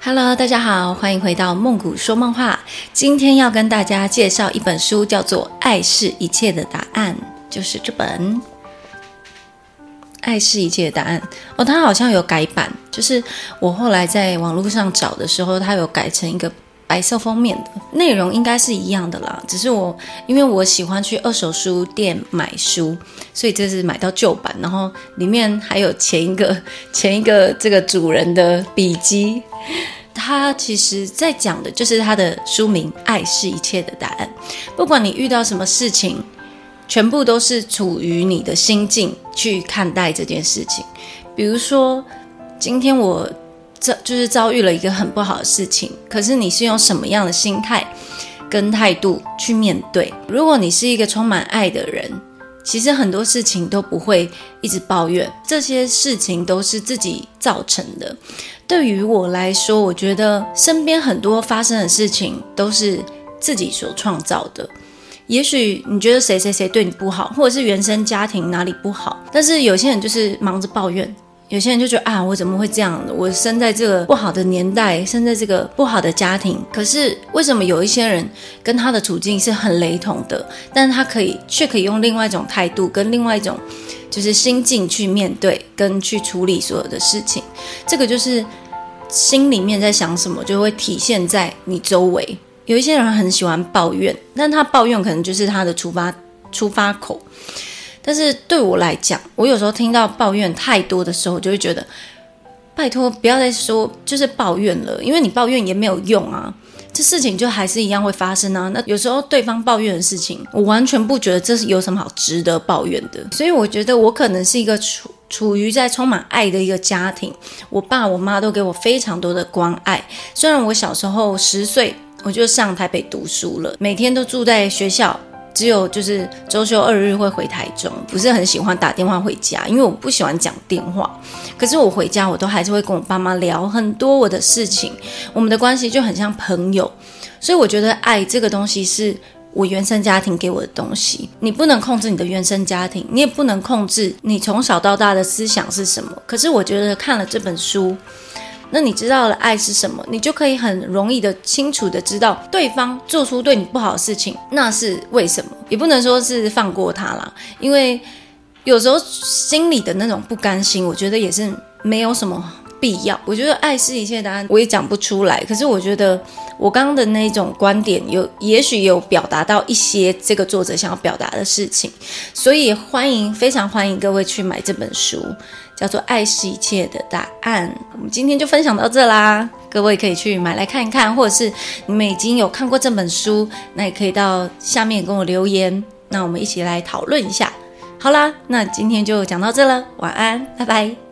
Hello，大家好，欢迎回到梦谷说梦话。今天要跟大家介绍一本书，叫做《爱是一切的答案》，就是这本《爱是一切的答案》哦。它好像有改版，就是我后来在网络上找的时候，它有改成一个白色封面的，内容应该是一样的啦。只是我因为我喜欢去二手书店买书，所以这是买到旧版，然后里面还有前一个前一个这个主人的笔记。他其实在讲的就是他的书名《爱是一切的答案》。不管你遇到什么事情，全部都是处于你的心境去看待这件事情。比如说，今天我遭就是遭遇了一个很不好的事情，可是你是用什么样的心态跟态度去面对？如果你是一个充满爱的人，其实很多事情都不会一直抱怨，这些事情都是自己造成的。对于我来说，我觉得身边很多发生的事情都是自己所创造的。也许你觉得谁谁谁对你不好，或者是原生家庭哪里不好，但是有些人就是忙着抱怨，有些人就觉得啊，我怎么会这样？我生在这个不好的年代，生在这个不好的家庭。可是为什么有一些人跟他的处境是很雷同的，但是他可以却可以用另外一种态度跟另外一种。就是心境去面对跟去处理所有的事情，这个就是心里面在想什么，就会体现在你周围。有一些人很喜欢抱怨，但他抱怨可能就是他的出发出发口。但是对我来讲，我有时候听到抱怨太多的时候，就会觉得拜托不要再说就是抱怨了，因为你抱怨也没有用啊。这事情就还是一样会发生啊。那有时候对方抱怨的事情，我完全不觉得这是有什么好值得抱怨的。所以我觉得我可能是一个处处于在充满爱的一个家庭，我爸我妈都给我非常多的关爱。虽然我小时候十岁我就上台北读书了，每天都住在学校。只有就是周休二日会回台中，不是很喜欢打电话回家，因为我不喜欢讲电话。可是我回家，我都还是会跟我爸妈聊很多我的事情，我们的关系就很像朋友。所以我觉得爱这个东西是我原生家庭给我的东西，你不能控制你的原生家庭，你也不能控制你从小到大的思想是什么。可是我觉得看了这本书。那你知道了爱是什么，你就可以很容易的、清楚的知道对方做出对你不好的事情，那是为什么？也不能说是放过他啦，因为有时候心里的那种不甘心，我觉得也是没有什么。必要，我觉得爱是一切答案，我也讲不出来。可是我觉得我刚刚的那种观点，有也许有表达到一些这个作者想要表达的事情，所以欢迎，非常欢迎各位去买这本书，叫做《爱是一切的答案》。我们今天就分享到这啦，各位可以去买来看一看，或者是你们已经有看过这本书，那也可以到下面跟我留言，那我们一起来讨论一下。好啦，那今天就讲到这了，晚安，拜拜。